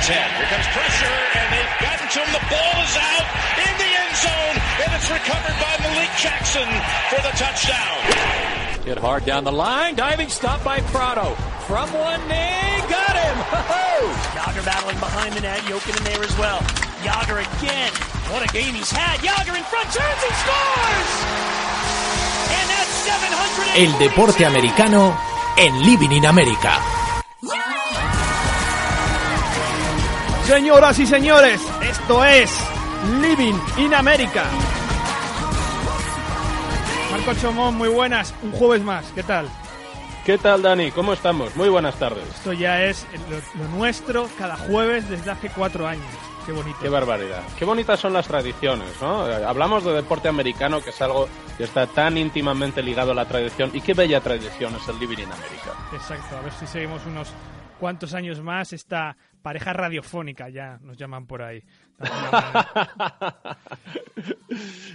A third ten. Here comes pressure, and they've gotten to him. The ball is out in the end zone, and it's recovered by Malik Jackson for the touchdown. Hit hard down the line, diving stop by Prado. From one knee, got him! Ho-ho! Yager battling behind the net, Jokin in there as well. Yager again. What a game he's had. Yager in front, turns, he scores! And that's 700. El deporte americano en Living in America. Señoras y señores, esto es Living in America. Marco Chomón, muy buenas. Un jueves más, ¿qué tal? ¿Qué tal, Dani? ¿Cómo estamos? Muy buenas tardes. Esto ya es lo, lo nuestro cada jueves desde hace cuatro años. Qué bonito. Qué barbaridad. Qué bonitas son las tradiciones, ¿no? Hablamos de deporte americano, que es algo que está tan íntimamente ligado a la tradición. Y qué bella tradición es el Living in America. Exacto, a ver si seguimos unos cuantos años más esta pareja radiofónica, ya nos llaman por ahí.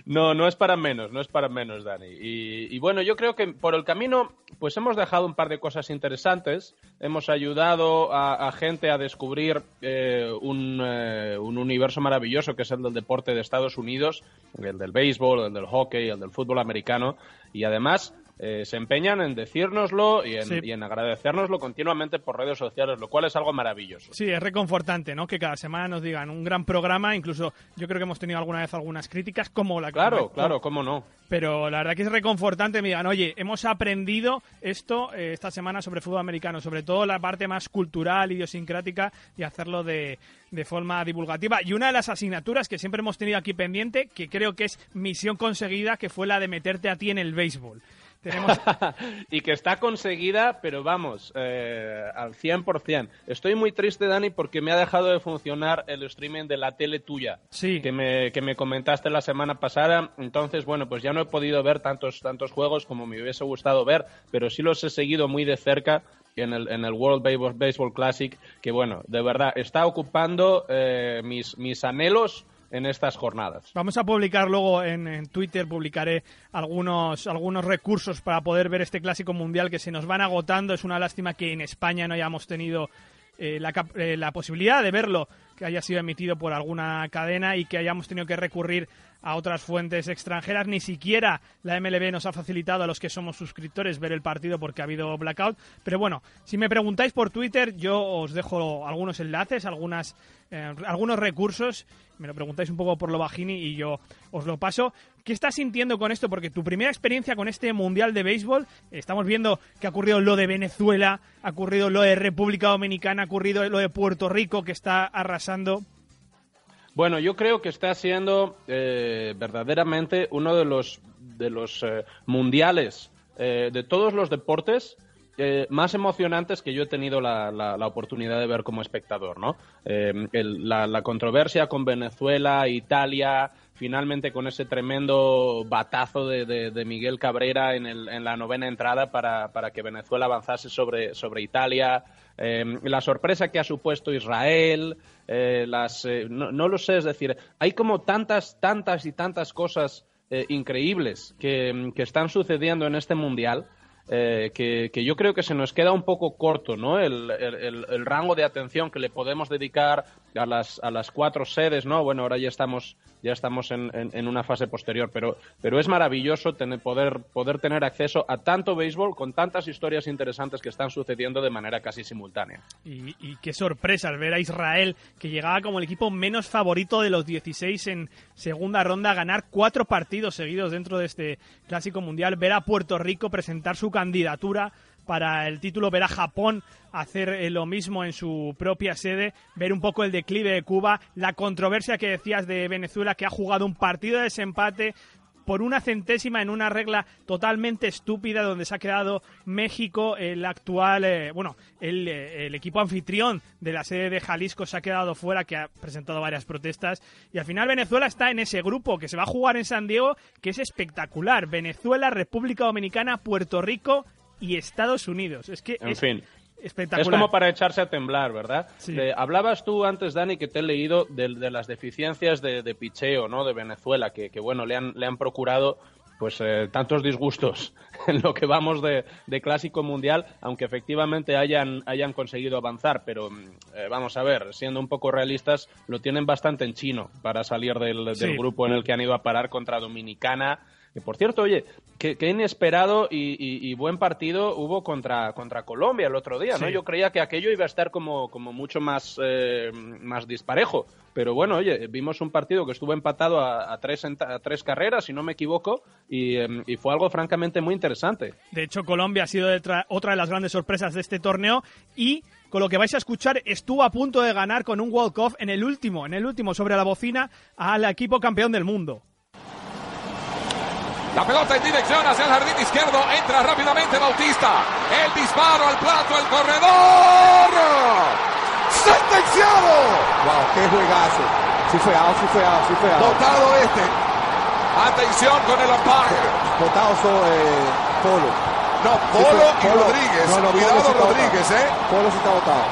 No, no es para menos, no es para menos, Dani. Y, bueno, yo creo que por el camino, pues hemos dejado un par de cosas interesantes. Hemos ayudado a, a gente a descubrir eh, un, eh, un universo maravilloso que es el del deporte de Estados Unidos, el del béisbol, el del hockey, el del fútbol americano. Y además eh, se empeñan en decírnoslo y en, Sí. y en agradecérnoslo continuamente por redes sociales, lo cual es algo maravilloso. Sí, es reconfortante, ¿no? Que cada semana nos digan un gran programa, incluso yo creo que hemos tenido alguna vez algunas críticas, como la que Claro, comentó claro, cómo no. Pero la verdad que es reconfortante, me digan, oye, hemos aprendido esto eh, esta semana sobre fútbol americano, sobre todo la parte más cultural, idiosincrática, y hacerlo de, de forma divulgativa. Y una de las asignaturas que siempre hemos tenido aquí pendiente, que creo que es misión conseguida, que fue la de meterte a ti en el béisbol. Tenemos, y que está conseguida, pero vamos, eh, al 100%. Estoy muy triste, Dani, porque me ha dejado de funcionar el streaming de la tele tuya. Sí. Que me, que me comentaste la semana pasada. Entonces, bueno, pues ya no he podido ver tantos, tantos juegos como me hubiese gustado ver, pero sí los he seguido muy de cerca en el, en el World Baseball, Classic, que bueno, de verdad, está ocupando eh, mis, mis anhelos en estas jornadas. Vamos a publicar luego en, Twitter, publicaré algunos, algunos recursos para poder ver este clásico mundial que se nos van agotando. Es una lástima que en España no hayamos tenido eh, la, eh, la posibilidad de verlo, que haya sido emitido por alguna cadena y que hayamos tenido que recurrir a otras fuentes extranjeras. Ni siquiera la MLB nos ha facilitado a los que somos suscriptores ver el partido porque ha habido blackout. Pero bueno, si me preguntáis por Twitter, yo os dejo algunos enlaces, algunas, eh, algunos recursos. Me lo preguntáis un poco por lo bajini y yo os lo paso. ¿Qué estás sintiendo con esto? Porque tu primera experiencia con este Mundial de Béisbol, estamos viendo que ha ocurrido lo de Venezuela, ha ocurrido lo de República Dominicana, ha ocurrido lo de Puerto Rico que está arrasando. Bueno, yo creo que está siendo eh, verdaderamente uno de los, de los eh, mundiales eh, de todos los deportes eh, más emocionantes que yo he tenido la, la- oportunidad de ver como espectador, ¿no? Eh, el- la, la controversia con Venezuela, Italia, finalmente con ese tremendo batazo de, de- Miguel Cabrera en, el- en la novena entrada para, para que Venezuela avanzase sobre, sobre Italia, eh, la sorpresa que ha supuesto Israel, eh, las, eh, no, no lo sé, es decir, hay como tantas, tantas y tantas cosas eh, increíbles que, que están sucediendo en este mundial eh, que, que yo creo que se nos queda un poco corto, ¿no? El, el- el- el rango de atención que le podemos dedicar a las, a las cuatro sedes, ¿no? Bueno, ahora ya estamos, ya estamos en, en- una fase posterior, pero, pero es maravilloso tener, poder, poder tener acceso a tanto béisbol con tantas historias interesantes que están sucediendo de manera casi simultánea. Y, y qué sorpresa al ver a Israel, que llegaba como el equipo menos favorito de los 16 en segunda ronda, a ganar cuatro partidos seguidos dentro de este Clásico Mundial, ver a Puerto Rico presentar su candidatura para el título, ver a Japón hacer eh, lo mismo en su propia sede, ver un poco el declive de Cuba, la controversia que decías de Venezuela, que ha jugado un partido de desempate, por una centésima en una regla totalmente estúpida donde se ha quedado México, el actual, eh, bueno, el, eh, el, equipo anfitrión de la sede de Jalisco se ha quedado fuera, que ha presentado varias protestas. Y al final Venezuela está en ese grupo que se va a jugar en San Diego, que es espectacular. Venezuela, República Dominicana, Puerto Rico y Estados Unidos. Es que en es, fin. Espectacular. Es como para echarse a temblar, ¿verdad? Sí. De- hablabas tú antes, Dani, que te he leído de, de las deficiencias de, de picheo, ¿no? De Venezuela, que, que, bueno, le han, le han procurado pues eh, tantos disgustos en lo que vamos de, de clásico mundial, aunque efectivamente hayan, hayan conseguido avanzar, pero mm, eh, vamos a ver, siendo un poco realistas, lo tienen bastante en chino para salir del, del Sí. grupo en el que han ido a parar contra Dominicana. Que por cierto, oye, qué, qué inesperado y, y- y buen partido hubo contra, contra Colombia el otro día, ¿no? Sí. Yo creía que aquello iba a estar como, como mucho más, eh, más disparejo. Pero bueno, oye, vimos un partido que estuvo empatado a, a tres, a tres carreras, si no me equivoco, y, em, y fue algo francamente muy interesante. De hecho, Colombia ha sido otra de las grandes sorpresas de este torneo y con lo que vais a escuchar estuvo a punto de ganar con un walk-off en el último, en el último sobre la bocina al equipo campeón del mundo. La pelota en dirección hacia el jardín izquierdo. Entra rápidamente Bautista. El disparo al plato, el corredor. ¡Sentenciado! Wow, qué juegazo. Sí fue out, sí fue out, sí fue out. Votado este. Atención con el umpire. Votado so, eh, Polo. No, Sí Polo fue- y Rodríguez. No, Cuidado sí Rodríguez. ¿eh? Polo sí está votado.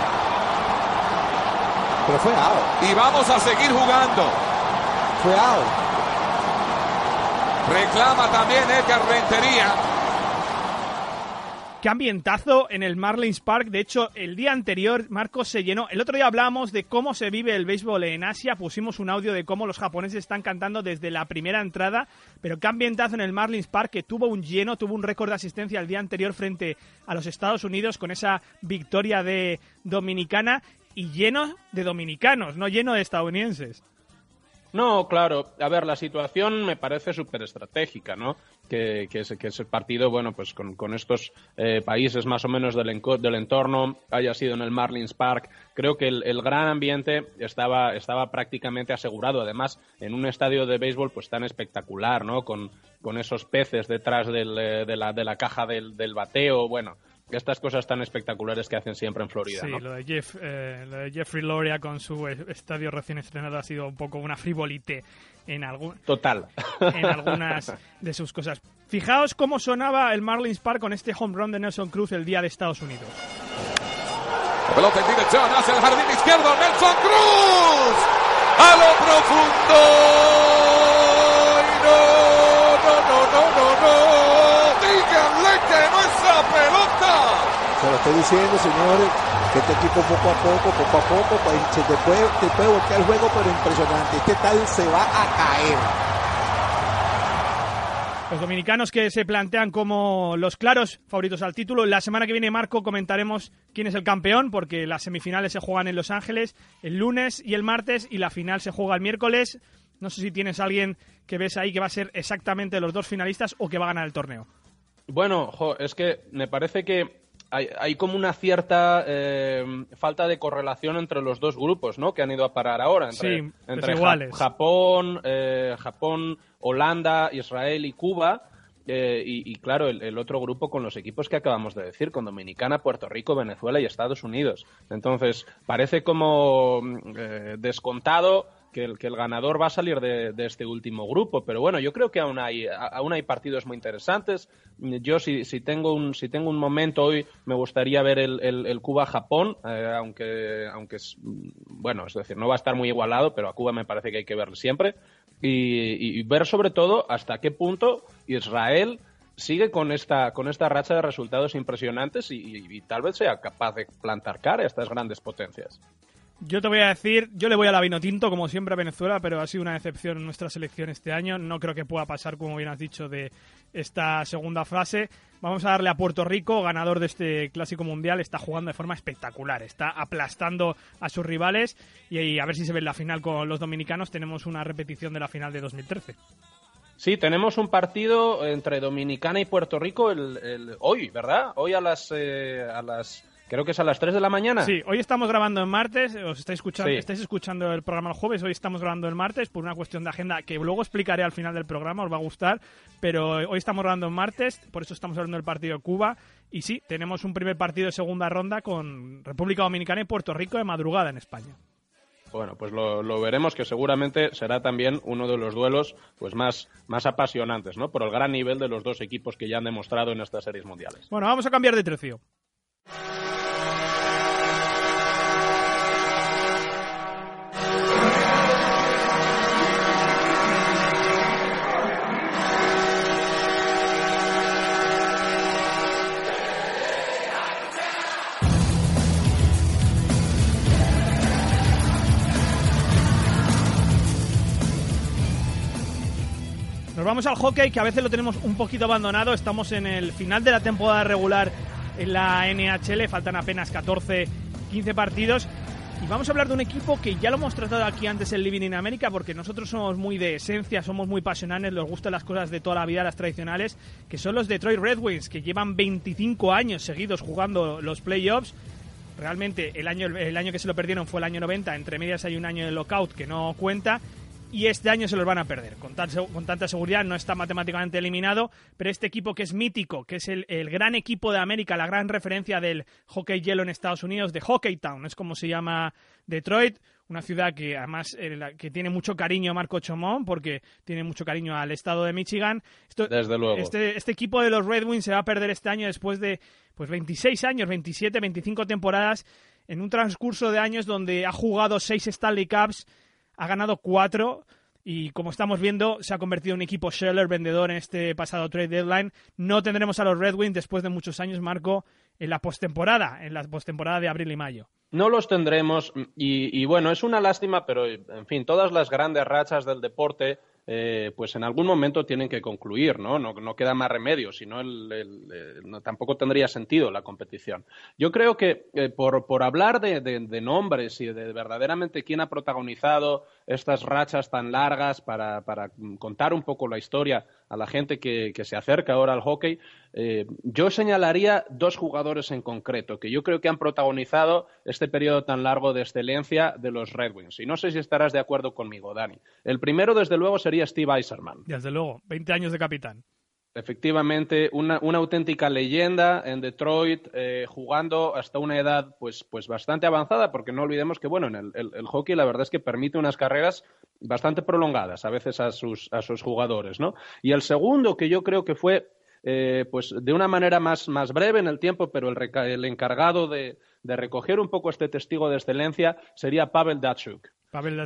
Pero fue out. Y vamos a seguir jugando. Fue out. Reclama también Edgar Rentería. Qué ambientazo en el Marlins Park. De hecho, el día anterior, Marcos se llenó. El otro día hablábamos de cómo se vive el béisbol en Asia. Pusimos un audio de cómo los japoneses están cantando desde la primera entrada. Pero qué ambientazo en el Marlins Park, que tuvo un lleno, tuvo un récord de asistencia el día anterior frente a los Estados Unidos con esa victoria de Dominicana. Y lleno de dominicanos, no lleno de estadounidenses. No, claro. A ver, la situación me parece súper estratégica, ¿no? Que, que, ese, que ese partido, bueno, pues con, con estos eh, países más o menos del, del entorno haya sido en el Marlins Park. Creo que el, el gran ambiente estaba, estaba prácticamente asegurado. Además, en un estadio de béisbol pues tan espectacular, ¿no? Con, con esos peces detrás del, eh, de, la, de la caja del, del bateo. Bueno, estas cosas tan espectaculares que hacen siempre en Florida, Sí, ¿no? lo de, Jeff, eh, lo de Jeffrey Loria con su estadio recién estrenado ha sido un poco una frivolite en, algún, Total. en algunas de sus cosas. Fijaos cómo sonaba el Marlins Park con este home run de Nelson Cruz el día de Estados Unidos. La pelota en dirección hacia el jardín izquierdo. Nelson Cruz. A lo profundo. Y no, no, no, no, no, no. Díganle que no es la pelota. Se lo estoy diciendo, señores, que este equipo poco a poco, poco a poco, pues, se te puede, te puede voltear el juego, pero impresionante. Este tal se va a caer. Los dominicanos que se plantean como los claros favoritos al título. La semana que viene, Marco, comentaremos quién es el campeón, porque las semifinales se juegan en Los Ángeles el lunes y el martes, y la final se juega el miércoles. No sé si tienes a alguien que ves ahí que va a ser exactamente los dos finalistas o que va a ganar el torneo. Bueno, jo, es que me parece que hay, hay como una cierta eh, falta de correlación entre los dos grupos, ¿no? Que han ido a parar ahora. Entre, Sí, entre desiguales. Ja- Japón, eh, Japón, Holanda, Israel y Cuba. eh, y, y, claro, el, el otro grupo con los equipos que acabamos de decir, con Dominicana, Puerto Rico, Venezuela y Estados Unidos. Entonces, parece como mm, eh, descontado que el, que el ganador va a salir de, de este último grupo. Pero bueno, yo creo que aún hay, aún hay partidos muy interesantes. Yo, si, si, tengo, un, si tengo un momento hoy, me gustaría ver el, el- el Cuba-Japón, eh, aunque, aunque es, bueno, es decir, no va a estar muy igualado, pero a Cuba me parece que hay que verlo siempre. Y, y ver sobre todo hasta qué punto Israel sigue con esta, con esta racha de resultados impresionantes y, y- y tal vez sea capaz de plantar cara a estas grandes potencias. Yo te voy a decir, yo le voy a la vino tinto, como siempre a Venezuela, pero ha sido una decepción en nuestra selección este año. No creo que pueda pasar, como bien has dicho, de esta segunda fase. Vamos a darle a Puerto Rico, ganador de este clásico mundial. Está jugando de forma espectacular, está aplastando a sus rivales. Y, y a ver si se ve en la final con los dominicanos. Tenemos una repetición de la final de 2013. Sí, tenemos un partido entre Dominicana y Puerto Rico el, el- hoy, ¿verdad? Hoy a las, eh, a las, creo que es a las 3 de la mañana. Sí, hoy estamos grabando en martes, os estáis escuchando, Sí. estáis escuchando el programa el jueves, hoy estamos grabando el martes por una cuestión de agenda que luego explicaré al final del programa, os va a gustar, pero hoy estamos grabando en martes, por eso estamos hablando del partido de Cuba, y sí, tenemos un primer partido de segunda ronda con República Dominicana y Puerto Rico de madrugada en España. Bueno, pues lo, lo veremos que seguramente será también uno de los duelos pues más, más apasionantes, ¿no? Por el gran nivel de los dos equipos que ya han demostrado en estas series mundiales. Bueno, vamos a cambiar de tercio. Nos vamos al hockey, que a veces lo tenemos un poquito abandonado. Estamos en el final de la temporada regular en la NHL, faltan apenas 14, 15 partidos. Y vamos a hablar de un equipo que ya lo hemos tratado aquí antes en Living in America, porque nosotros somos muy de esencia, somos muy pasionales, nos gustan las cosas de toda la vida, las tradicionales, que son los Detroit Red Wings, que llevan 25 años seguidos jugando los playoffs. Realmente el año, el año que se lo perdieron fue el año 90, entre medias hay un año de lockout que no cuenta y este año se los van a perder. Con, seg- con tanta seguridad no está matemáticamente eliminado, pero este equipo que es mítico, que es el, el gran equipo de América, la gran referencia del hockey hielo en Estados Unidos, de Hockey Town, es como se llama Detroit, una ciudad que además eh, la- que tiene mucho cariño a Marco Chomón, porque tiene mucho cariño al estado de Michigan. Esto- Desde luego. Este, este equipo de los Red Wings se va a perder este año después de pues 26 años, 27, 25 temporadas, en un transcurso de años donde ha jugado seis Stanley Cups, ha ganado cuatro y como estamos viendo se ha convertido en un equipo Scheller vendedor en este pasado trade deadline. No tendremos a los Red Wings después de muchos años, Marco, en la postemporada, en la postemporada de abril y mayo. No los tendremos y bueno, es una lástima, pero en fin, todas las grandes rachas del deporte, eh, pues en algún momento tienen que concluir, ¿no? No, no queda más remedio, si no, el- no- tampoco tendría sentido la competición. Yo creo que eh, por, por hablar de- de nombres y de verdaderamente quién ha protagonizado estas rachas tan largas para, para contar un poco la historia a la gente que, que se acerca ahora al hockey, eh, yo señalaría dos jugadores en concreto que yo creo que han protagonizado este periodo tan largo de excelencia de los Red Wings. Y no sé si estarás de acuerdo conmigo, Dani. El primero, desde luego, sería Steve Eiserman. Desde luego, 20 años de capitán. Efectivamente, una, una auténtica leyenda en Detroit, eh, jugando hasta una edad pues, pues bastante avanzada, porque no olvidemos que bueno, en el, el- hockey la verdad es que permite unas carreras bastante prolongadas a veces a sus, a sus jugadores, ¿no? Y el segundo, que yo creo que fue eh, pues de una manera más, más breve en el tiempo, pero el, el encargado de, de recoger un poco este testigo de excelencia sería Pavel Pavel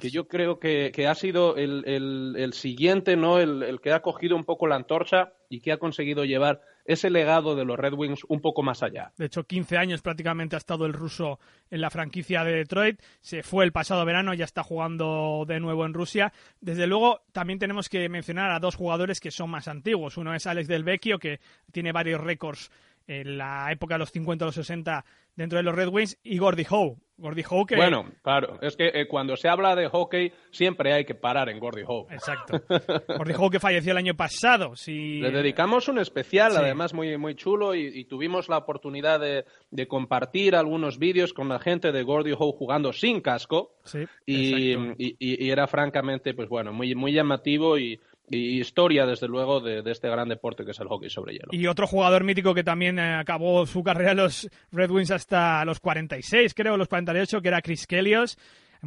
que yo creo que, que ha sido el, el- el siguiente, ¿no? El, el que ha cogido un poco la antorcha y que ha conseguido llevar ese legado de los Red Wings un poco más allá. De hecho, 15 años prácticamente ha estado el ruso en la franquicia de Detroit. Se fue el pasado verano, ya está jugando de nuevo en Rusia. Desde luego, también tenemos que mencionar a dos jugadores que son más antiguos. Uno es Alex Del Vecchio, que tiene varios récords en la época de los 50 o los 60 dentro de los Red Wings, y Gordie Howe. Gordie Howe. Bueno, claro, es que eh, cuando se habla de hockey siempre hay que parar en Gordie Howe. Exacto. Gordie Howe que falleció el año pasado. Si... Le dedicamos un especial, Sí. además muy, muy chulo, y, y tuvimos la oportunidad de, de compartir algunos vídeos con la gente de Gordie Howe jugando sin casco. Sí, y- y- y era francamente, pues bueno, muy, muy llamativo y, y historia, desde luego, de, de este gran deporte que es el hockey sobre hielo. Y otro jugador mítico que también eh, acabó su carrera en los Red Wings hasta los 46, creo, los 48, que era Chris Kelios.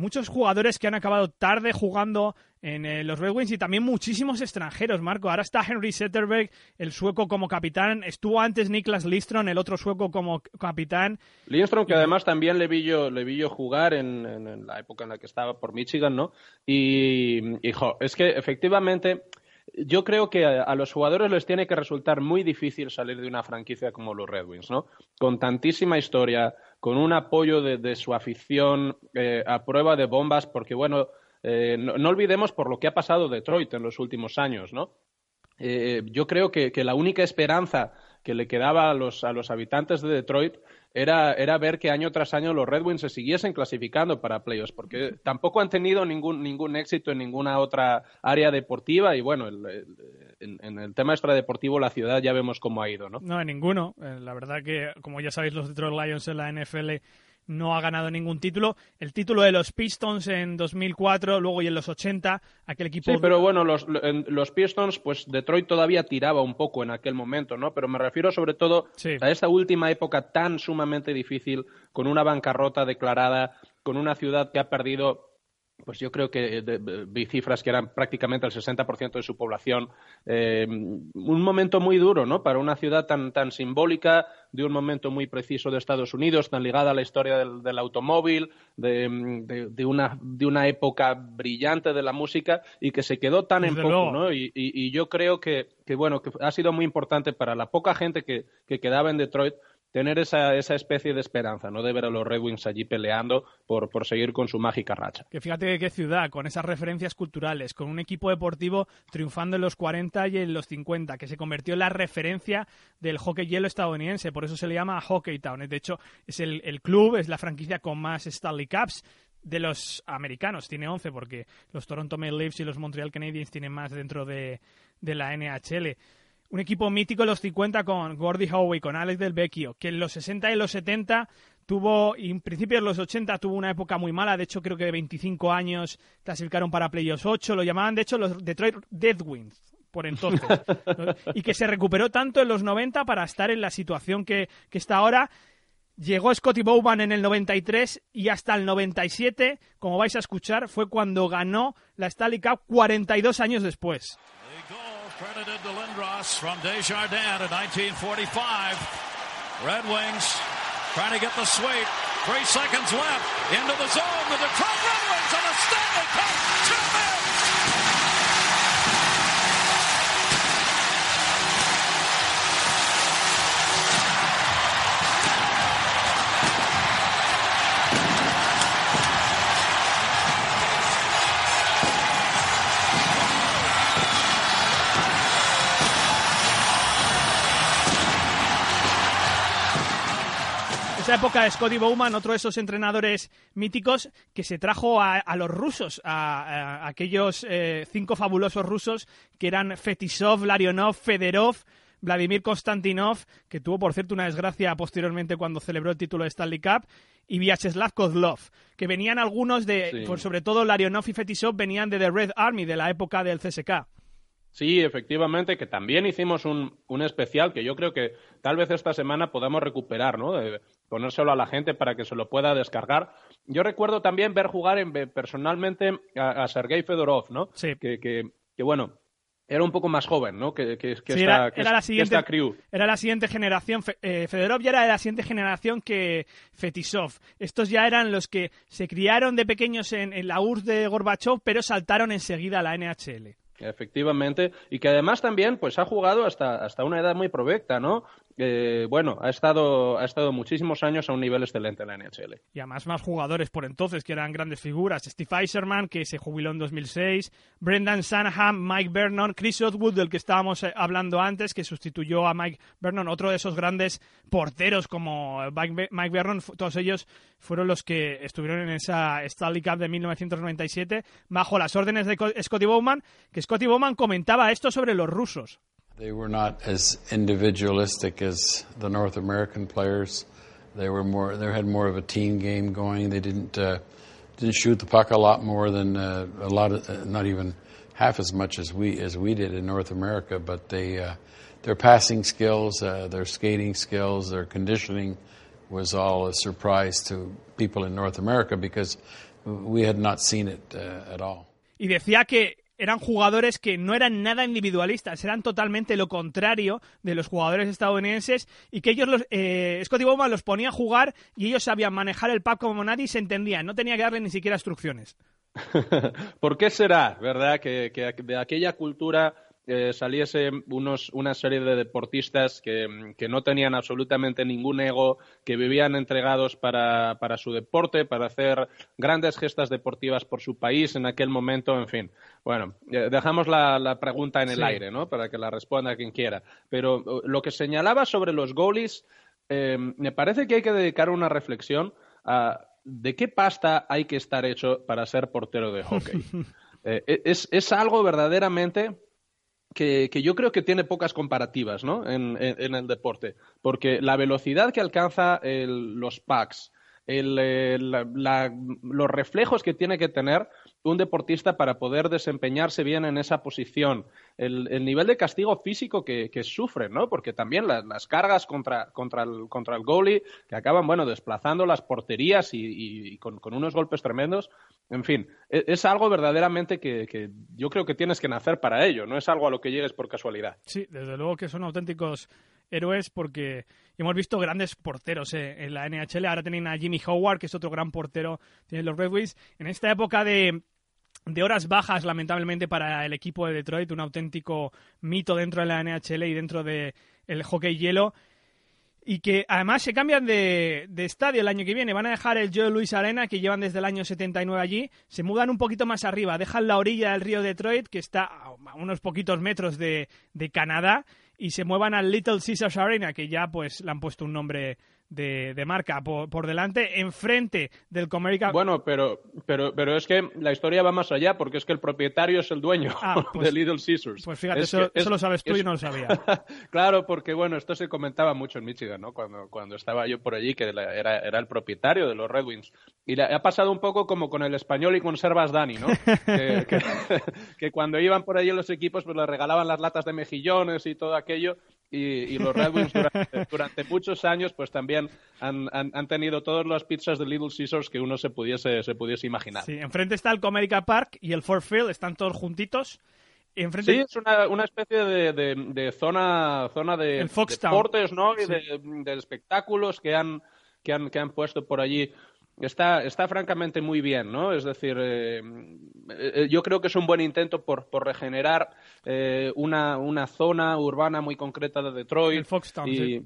Muchos jugadores que han acabado tarde jugando en eh, los Red Wings y también muchísimos extranjeros, Marco. Ahora está Henry Zetterberg, el sueco como capitán. Estuvo antes Niklas Listron, el otro sueco como capitán. Lindstrom, que además también le vi yo, le vi yo jugar en, en- en la época en la que estaba por Michigan, ¿no? Y, y, jo, es que efectivamente yo creo que a, los jugadores les tiene que resultar muy difícil salir de una franquicia como los Red Wings, ¿no? Con tantísima historia, con un apoyo de, su afición eh, a prueba de bombas, porque bueno, eh, no, no olvidemos por lo que ha pasado Detroit en los últimos años, ¿no? Eh, yo creo que, que la única esperanza que le quedaba a los, a los habitantes de Detroit era, era ver que año tras año los Red Wings se siguiesen clasificando para playoffs, porque tampoco han tenido ningún, ningún éxito en ninguna otra área deportiva y bueno, en, el tema extradeportivo la ciudad ya vemos cómo ha ido, ¿no? No, en ninguno. Eh, la verdad que, como ya sabéis, los Detroit Lions en la NFL no ha ganado ningún título. El título de los Pistons en 2004, luego y en los 80, aquel equipo... Sí, pero bueno, los, los Pistons, pues Detroit todavía tiraba un poco en aquel momento, ¿no? Pero me refiero sobre todo a esta última época tan sumamente difícil, con una bancarrota declarada, con una ciudad que ha perdido pues yo creo que vi cifras que eran prácticamente el 60% de su población. Eh, un momento muy duro, ¿no? Para una ciudad tan, tan simbólica, de un momento muy preciso de Estados Unidos, tan ligada a la historia del, automóvil, de, de, una, de una época brillante de la música y que se quedó tan en poco, ¿no? Y, y, yo creo que, que, bueno, que ha sido muy importante para la poca gente que, que quedaba en Detroit tener esa, esa especie de esperanza, ¿no? De ver a los Red Wings allí peleando por, por seguir con su mágica racha. Que fíjate qué ciudad, con esas referencias culturales, con un equipo deportivo triunfando en los 40 y en los 50, que se convirtió en la referencia del hockey hielo estadounidense, por eso se le llama Hockey Town. De hecho, es el, el club, es la franquicia con más Stanley Cups de los americanos, tiene 11 porque los Toronto Maple Leafs y los Montreal Canadiens tienen más dentro de, de la NHL un equipo mítico en los 50 con Gordy Howe, con Alex Del Vecchio, que en los 60 y los 70 tuvo, y en principio en los 80 tuvo una época muy mala, de hecho creo que de 25 años clasificaron para Playoffs 8, lo llamaban de hecho los Detroit Deadwings por entonces, y que se recuperó tanto en los 90 para estar en la situación que, que está ahora. Llegó Scotty Bowman en el 93 y hasta el 97, como vais a escuchar, fue cuando ganó la Stanley Cup 42 años después. Credited to Lindros from Desjardins in 1945. Red Wings trying to get the sweep. Three seconds left into the zone. The Detroit época de Scotty Bowman, otro de esos entrenadores míticos que se trajo a, los rusos, a, aquellos eh, cinco fabulosos rusos que eran Fetisov, Larionov, Federov, Vladimir Konstantinov, que tuvo, por cierto, una desgracia posteriormente cuando celebró el título de Stanley Cup, y Vyacheslav Kozlov, que venían algunos de, sobre todo Larionov y Fetisov, venían de The Red Army, de la época del CSK. Sí, efectivamente, que también hicimos un, un, especial que yo creo que tal vez esta semana podamos recuperar, ¿no? De ponérselo a la gente para que se lo pueda descargar. Yo recuerdo también ver jugar en, personalmente a, Sergei Fedorov, ¿no? Sí. Que, que, que, bueno, era un poco más joven, ¿no? Que, que, esta, era, la siguiente, crew. Era la siguiente generación. Eh, Fedorov ya era de la siguiente generación que Fetisov. Estos ya eran los que se criaron de pequeños en, en la URSS de Gorbachev, pero saltaron enseguida a la NHL. Efectivamente, y que además también pues ha jugado hasta, hasta una edad muy provecta, ¿no? Eh, bueno, ha estado, ha estado muchísimos años a un nivel excelente en la NHL. Y además más jugadores por entonces que eran grandes figuras. Steve Eiserman, que se jubiló en 2006, Brendan Sanahan, Mike Vernon, Chris Otwood, del que estábamos eh, hablando antes, que sustituyó a Mike Vernon, otro de esos grandes porteros como Mike Vernon, todos ellos fueron los que estuvieron en esa Stanley Cup de 1997 bajo las órdenes de Scotty Bowman, que Scotty Bowman comentaba esto sobre los rusos. They were not as individualistic as the North American players. They were more. They had more of a team game going. They didn't uh, didn't shoot the puck a lot more than uh, a lot of, uh, not even half as much as we as we did in North America. But they uh, their passing skills, uh, their skating skills, their conditioning was all a surprise to people in North America because we had not seen it uh, at all. Y decía que eran jugadores que no eran nada individualistas, eran totalmente lo contrario de los jugadores estadounidenses y que ellos, los, eh, Scotty Bowman los ponía a jugar y ellos sabían manejar el pack como nadie se entendían, no tenía que darle ni siquiera instrucciones. ¿Por qué será, verdad, que, de aquella cultura eh, saliese unos, una serie de deportistas que, que, no tenían absolutamente ningún ego, que vivían entregados para, para su deporte, para hacer grandes gestas deportivas por su país en aquel momento, en fin. Bueno, eh, dejamos la, la pregunta en el Sí. aire, ¿no? Para que la responda quien quiera. Pero lo que señalaba sobre los goalies, eh, me parece que hay que dedicar una reflexión a de qué pasta hay que estar hecho para ser portero de hockey. Eh, es, es algo verdaderamente que, yo creo que tiene pocas comparativas ¿no? en, el deporte, porque la velocidad que alcanza el- los packs, el, eh, la- la- los reflejos que tiene que tener un deportista para poder desempeñarse bien en esa posición, el, el nivel de castigo físico que, que sufre, ¿no? Porque también la- las cargas contra, contra, el, contra el goalie que acaban, bueno, desplazando las porterías y, con unos golpes tremendos. En fin, e- es, algo verdaderamente que, que yo creo que tienes que nacer para ello, no es algo a lo que llegues por casualidad. Sí, desde luego que son auténticos héroes porque hemos visto grandes porteros eh, en la NHL. Ahora tienen a Jimmy Howard, que es otro gran portero, tienen los Red Wings. En esta época de, de horas bajas, lamentablemente, para el equipo de Detroit, un auténtico mito dentro de la NHL y dentro del el hockey hielo. Y que además se cambian de, de estadio el año que viene. Van a dejar el Joe Louis Arena, que llevan desde el año 79 allí. Se mudan un poquito más arriba. Dejan la orilla del río Detroit, que está a unos poquitos metros de, de Canadá. Y se muevan al Little Caesars Arena, que ya pues le han puesto un nombre de, de marca por, por delante, enfrente del Comerica. Bueno, pero, pero, pero es que la historia va más allá, porque es que el propietario es el dueño Ah, pues- de Little Caesars. Pues fíjate, Es eso, que- eso es- lo sabes tú es- y no lo sabía. claro, porque bueno, esto se comentaba mucho en Michigan, ¿no? Cuando, cuando estaba yo por allí, que la- era, era el propietario de los Red Wings. Y ha pasado un poco como con el español y conservas Dani, ¿no? que, que- que cuando iban por allí los equipos, pues les regalaban las latas de mejillones y todo aquello. Y, y los Red Wings durante, durante muchos años, pues también han, han- han tenido todas las pizzas de Little Caesars que uno se pudiese, se pudiese imaginar. Sí, enfrente está el Comerica Park y el Ford Field, están todos juntitos. Enfrente Sí, es una, una especie de, de- de zona, zona de deportes ¿no? y Sí. de, de espectáculos que han, que, han, que han puesto por allí. Está, está francamente muy bien, ¿no? Es decir, eh, eh, yo creo que es un buen intento por, por regenerar eh, una, una zona urbana muy concreta de Detroit. El Foxtown, y, sí.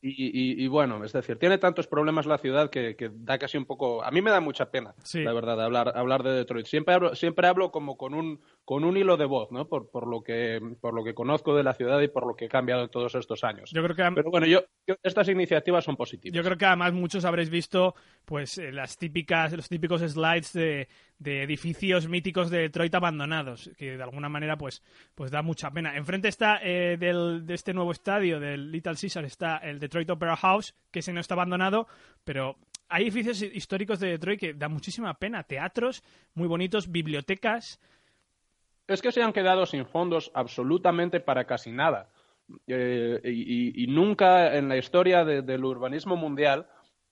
Y, y- y bueno, es decir, tiene tantos problemas la ciudad que, que da casi un poco. A mí me da mucha pena, Sí. la verdad, hablar, hablar de Detroit. Siempre hablo, siempre hablo como con un, con un hilo de voz, ¿no? Por, por, lo que, por lo que conozco de la ciudad y por lo que he cambiado en todos estos años. Yo creo que Pero bueno, yo, yo- estas iniciativas son positivas. Yo creo que además muchos habréis visto pues eh, las típicas, los típicos slides de, de edificios míticos de Detroit abandonados, que de alguna manera pues, pues da mucha pena. Enfrente está eh, del, de este nuevo estadio, del Little Caesar, está el Detroit Opera House, que ese no está abandonado, pero hay edificios históricos de Detroit que da muchísima pena. Teatros muy bonitos, bibliotecas. Es que se han quedado sin fondos absolutamente para casi nada. Eh, y, nunca en la historia de- del urbanismo mundial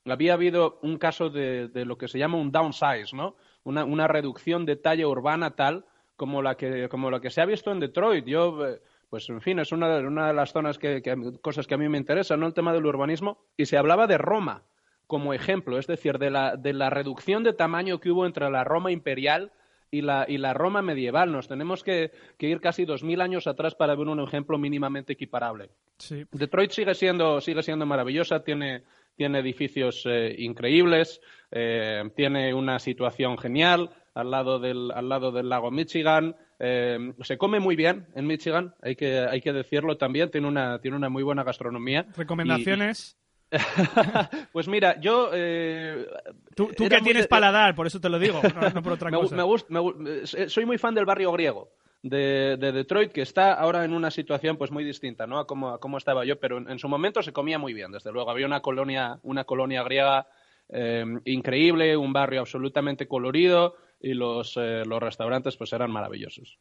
había habido un caso de, de lo que se llama un downsize, ¿no? Una, una reducción de talla urbana tal como la que, como la que se ha visto en Detroit. Yo, eh, pues en fin, es una, de- una de las zonas que, que- cosas que a mí me interesan, ¿no? El tema del urbanismo. Y se hablaba de Roma como ejemplo, es decir, de la, de la reducción de tamaño que hubo entre la Roma imperial y la, y la Roma medieval. Nos tenemos que, que ir casi dos mil años atrás para ver un ejemplo mínimamente equiparable. Sí. Detroit sigue siendo, sigue siendo maravillosa, tiene, tiene edificios eh, increíbles, eh, tiene una situación genial al lado del, al lado del lago Michigan. eh, se come muy bien en Michigan, hay que, hay que decirlo también, tiene una, tiene una muy buena gastronomía. Recomendaciones. Y- pues mira, yo... eh, Tú, tú que muy tienes paladar, por eso te lo digo, no, no por otra me, cosa. me gust- me eh, soy muy fan del barrio griego de, de Detroit, que está ahora en una situación pues muy distinta ¿no? a, cómo, a estaba yo, pero en, su momento se comía muy bien, desde luego. Había una colonia, una colonia griega eh, increíble, un barrio absolutamente colorido y los, eh, los restaurantes pues eran maravillosos.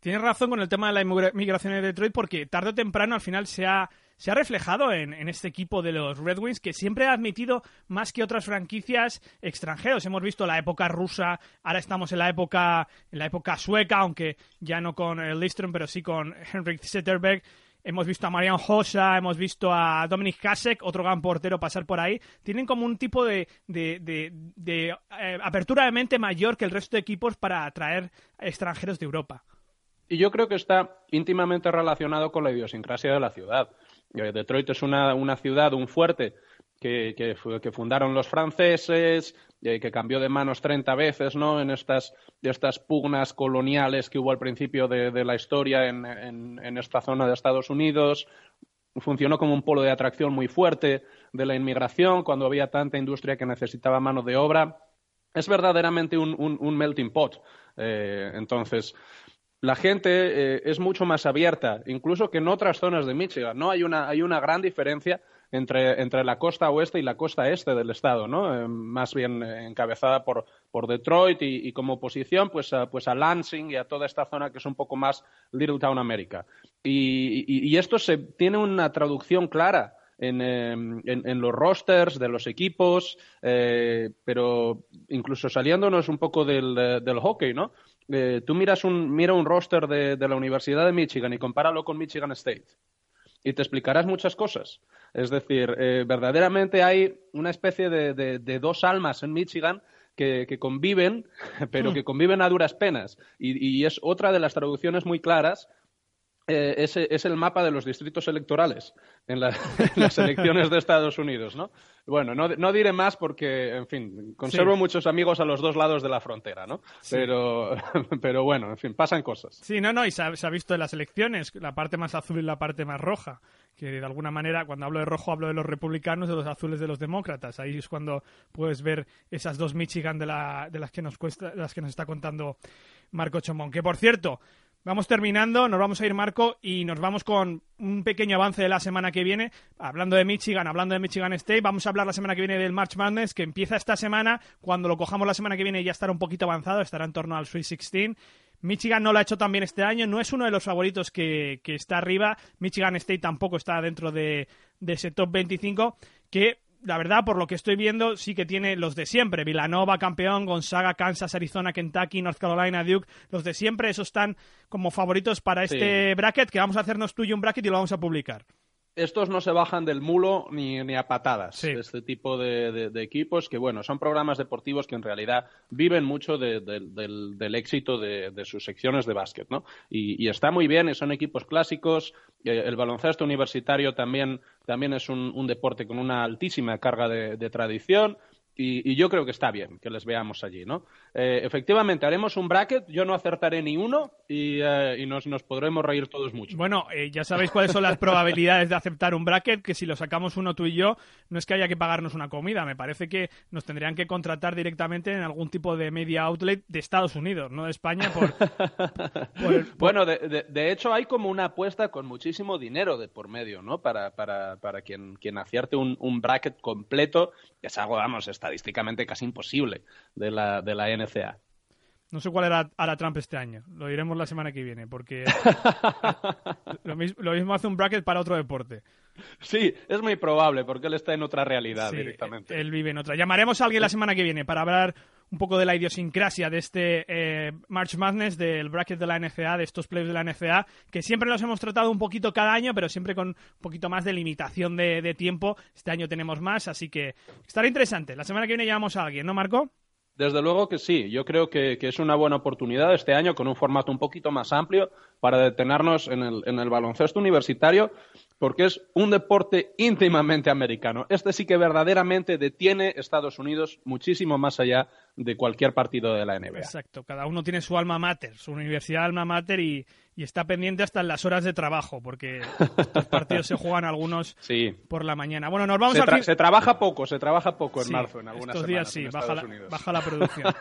Tienes razón con el tema de la migración de Detroit porque tarde o temprano al final se ha, se ha reflejado en, en este equipo de los Red Wings que siempre ha admitido más que otras franquicias extranjeros. Hemos visto la época rusa, ahora estamos en la época, en la época sueca, aunque ya no con Lindström, pero sí con Henrik Zetterberg. Hemos visto a Marian Hossa, hemos visto a Dominic Hasek, otro gran portero, pasar por ahí. Tienen como un tipo de, de- de- de, eh, apertura de mente mayor que el resto de equipos para atraer extranjeros de Europa. Y yo creo que está íntimamente relacionado con la idiosincrasia de la ciudad. Eh, Detroit es una, una ciudad, un fuerte que, que, fundaron los franceses, eh, que cambió de manos 30 veces ¿no? en estas, estas pugnas coloniales que hubo al principio de, de la historia en, en, esta zona de Estados Unidos. Funcionó como un polo de atracción muy fuerte de la inmigración cuando había tanta industria que necesitaba mano de obra. Es verdaderamente un, un, un melting pot. Eh, entonces, la gente eh, es mucho más abierta, incluso que en otras zonas de Michigan. ¿no? Hay, una, hay una gran diferencia entre, entre, la costa oeste y la costa este del estado, ¿no? Eh, más bien eh, encabezada por, por Detroit y, como oposición pues a, pues a Lansing y a toda esta zona que es un poco más Little Town America. Y, esto se, tiene una traducción clara en, eh, en, los rosters de los equipos, pero incluso saliéndonos un poco del, del hockey, ¿no? Eh, tú miras un, mira un roster de, de, la Universidad de Michigan y compáralo con Michigan State y te explicarás muchas cosas. Es decir, eh, verdaderamente hay una especie de, de, de, dos almas en Michigan que, que conviven, pero que conviven a duras penas. Y, y, es otra de las traducciones muy claras eh, es, es, el mapa de los distritos electorales en, la, en, las elecciones de Estados Unidos, ¿no? Bueno, no, no diré más porque, en fin, conservo sí. muchos amigos a los dos lados de la frontera, ¿no? Sí. Pero, pero bueno, en fin, pasan cosas. Sí, no, no, y se ha, se ha, visto en las elecciones, la parte más azul y la parte más roja, que de alguna manera, cuando hablo de rojo, hablo de los republicanos, de los azules de los demócratas. Ahí es cuando puedes ver esas dos Michigan de, la, de las, que nos cuesta, de las que nos está contando Marco Chomón. Que, por cierto, Vamos terminando, nos vamos a ir Marco y nos vamos con un pequeño avance de la semana que viene. Hablando de Michigan, hablando de Michigan State, vamos a hablar la semana que viene del March Madness que empieza esta semana. Cuando lo cojamos la semana que viene ya estará un poquito avanzado, estará en torno al Sweet 16. Michigan no lo ha hecho tan bien este año, no es uno de los favoritos que, que está arriba. Michigan State tampoco está dentro de, de ese top 25, que la verdad, por lo que estoy viendo, sí que tiene los de siempre. Villanova, campeón, Gonzaga, Kansas, Arizona, Kentucky, North Carolina, Duke. Los de siempre, esos están como favoritos para este sí. bracket, que vamos a hacernos tuyo un bracket y lo vamos a publicar estos no se bajan del mulo ni, ni a patadas, sí. este tipo de, de, de, equipos que, bueno, son programas deportivos que en realidad viven mucho de, del, del, éxito de, sus secciones de básquet, ¿no? Y, y, está muy bien, y son equipos clásicos, eh, el baloncesto universitario también, también es un, un, deporte con una altísima carga de tradición, y, y, yo creo que está bien que les veamos allí, ¿no? Eh, efectivamente, haremos un bracket, yo no acertaré ni uno y, eh, y nos, nos, podremos reír todos mucho. Bueno, eh, ya sabéis cuáles son las probabilidades de aceptar un bracket, que si lo sacamos uno tú y yo, no es que haya que pagarnos una comida, me parece que nos tendrían que contratar directamente en algún tipo de media outlet de Estados Unidos, no de España. Por, por, por... Bueno, de, de, de, hecho hay como una apuesta con muchísimo dinero de por medio, ¿no? Para, para, para quien, quien acierte un, un bracket completo, que es algo, vamos, estadísticamente casi imposible de la, de la NCA. No sé cuál era a la Trump este año. Lo diremos la semana que viene, porque lo, mismo, lo, mismo, hace un bracket para otro deporte. Sí, es muy probable, porque él está en otra realidad sí, directamente. Él vive en otra. Llamaremos a alguien la semana que viene para hablar un poco de la idiosincrasia de este eh, March Madness, del bracket de la NCA, de estos playoffs de la NCA, que siempre los hemos tratado un poquito cada año, pero siempre con un poquito más de limitación de, de tiempo. Este año tenemos más, así que estará interesante. La semana que viene llamamos a alguien, ¿no, Marco? Desde luego que sí. Yo creo que, que, es una buena oportunidad este año con un formato un poquito más amplio para detenernos en el, en el baloncesto universitario, porque es un deporte íntimamente americano. Este sí que verdaderamente detiene Estados Unidos muchísimo más allá de cualquier partido de la NBA. Exacto. Cada uno tiene su alma mater, su universidad alma mater y, y está pendiente hasta en las horas de trabajo, porque estos partidos se juegan algunos sí. por la mañana. Bueno, nos vamos se, al fin... se trabaja poco, se trabaja poco en sí, marzo en algunas estos días sí, baja, la, baja la producción.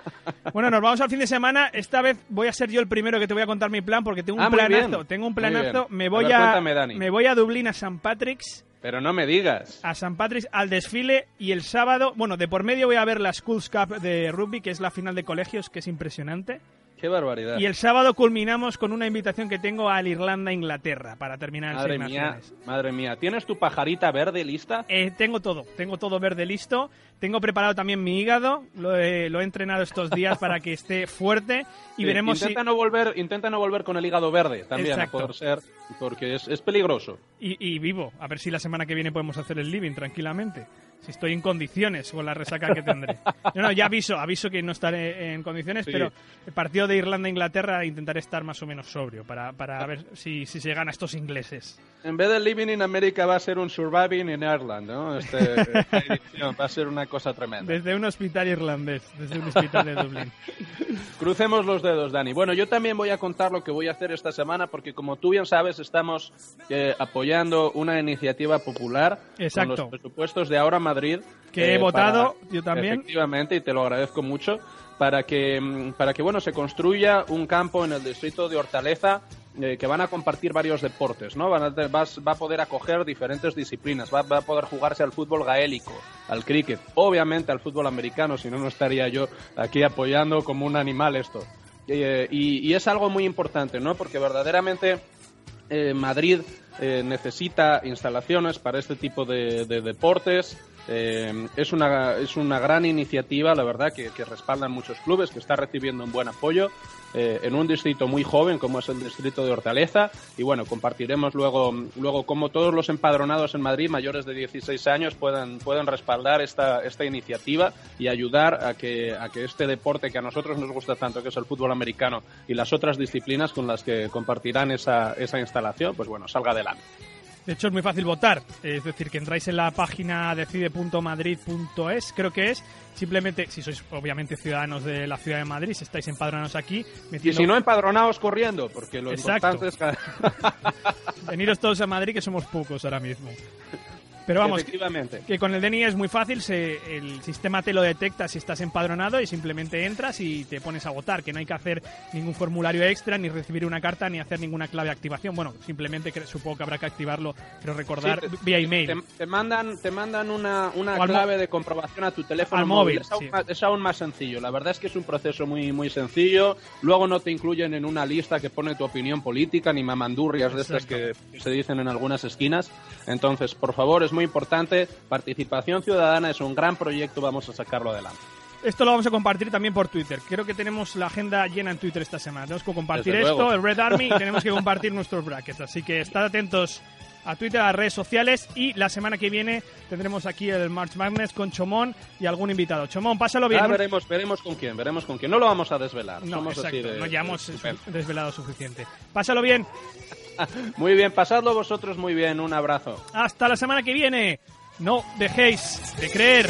bueno, nos vamos al fin de semana. Esta vez voy a ser yo el primero que te voy a contar mi plan, porque tengo un ah, planazo. Tengo un planazo. Me voy a, ver, a cuéntame, me voy a Dublín a San Patrick's. Pero no me digas. A San Patrick's al desfile y el sábado, bueno, de por medio voy a ver la Schools Cup de rugby, que es la final de colegios, que es impresionante. Qué barbaridad. Y el sábado culminamos con una invitación que tengo al Irlanda-Inglaterra para terminar madre el Seis mía, Naciones. Madre mía, ¿tienes tu pajarita verde lista? Eh, tengo todo, tengo todo verde listo. Tengo preparado también mi hígado, lo he, lo he entrenado estos días para que esté fuerte y sí, veremos intenta si... No volver, intenta no volver con el hígado verde también, Exacto. por ser, porque es, es peligroso. Y, y, vivo, a ver si la semana que viene podemos hacer el living tranquilamente. Si estoy en condiciones con la resaca que tendré. No, no, ya aviso, aviso que no estaré en condiciones, Sí. pero el partido de Irlanda-Inglaterra intentaré estar más o menos sobrio para, para ver si, si se gana a estos ingleses. En vez de Living in America va a ser un Surviving in Ireland, ¿no? Este, esta edición va a ser una cosa tremenda. Desde un hospital irlandés, desde un hospital de Dublín. Crucemos los dedos, Dani. Bueno, yo también voy a contar lo que voy a hacer esta semana porque, como tú bien sabes, estamos eh, apoyando una iniciativa popular Exacto. con los presupuestos de Ahora Madrid. Que he eh, votado, para- yo también. Efectivamente, y te lo agradezco mucho, para que, mm, para que bueno, se construya un campo en el distrito de Hortaleza eh, que van a compartir varios deportes, ¿no? Van a, vas- va a poder acoger diferentes disciplinas, va, va a poder jugarse al fútbol gaélico, al cricket, obviamente al fútbol americano, si no, no estaría yo aquí apoyando como un animal esto. Eh, y, y es algo muy importante, ¿no? Porque verdaderamente eh, Madrid eh, necesita instalaciones para este tipo de, de deportes. Eh, es, una, es una gran iniciativa, la verdad, que, que respaldan muchos clubes, que está recibiendo un buen apoyo eh, en un distrito muy joven como es el distrito de Hortaleza. Y bueno, compartiremos luego, luego cómo todos los empadronados en Madrid mayores de 16 años puedan, pueden respaldar esta, esta iniciativa y ayudar a que, a que este deporte que a nosotros nos gusta tanto, que es el fútbol americano, y las otras disciplinas con las que compartirán esa, esa instalación, pues bueno, salga adelante. De hecho, es muy fácil votar. Es decir, que entráis en la página decide.madrid.es, creo que es. Simplemente, si sois obviamente ciudadanos de la ciudad de Madrid, si estáis empadronados aquí, Y metiendo- si no, empadronaos corriendo, porque lo Exacto. importante es que... veniros todos a Madrid, que somos pocos ahora mismo. Pero vamos, Efectivamente. que con el DNI es muy fácil, se, el sistema te lo detecta si estás empadronado y simplemente entras y te pones a votar, que no hay que hacer ningún formulario extra, ni recibir una carta, ni hacer ninguna clave de activación. Bueno, simplemente que, supongo que habrá que activarlo, pero recordar Sí, te- vía email. Te, te mandan, te mandan una, una clave de comprobación a tu teléfono Al móvil, Es aún, sí. más, es aún más sencillo. La verdad es que es un proceso muy, muy sencillo. Luego no te incluyen en una lista que pone tu opinión política ni mamandurrias de estas que, que se dicen en algunas esquinas. Entonces, por favor, es muy importante. Participación ciudadana es un gran proyecto. Vamos a sacarlo adelante. Esto lo vamos a compartir también por Twitter. Creo que tenemos la agenda llena en Twitter esta semana. Tenemos que compartir Desde esto, luego. el Red Army, y tenemos que compartir nuestros brackets. Así que estad atentos a Twitter, a las redes sociales y la semana que viene tendremos aquí el March Madness con Chomón y algún invitado. Chomón, pásalo bien. ¿no? veremos, veremos con quién, veremos con quién. No lo vamos a desvelar. No, Somos así exacto, de- no ya hemos de- desvelado suficiente. Pásalo bien. Muy bien, pasadlo vosotros muy bien. Un abrazo. Hasta la semana que viene. No dejéis de creer.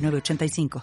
906985.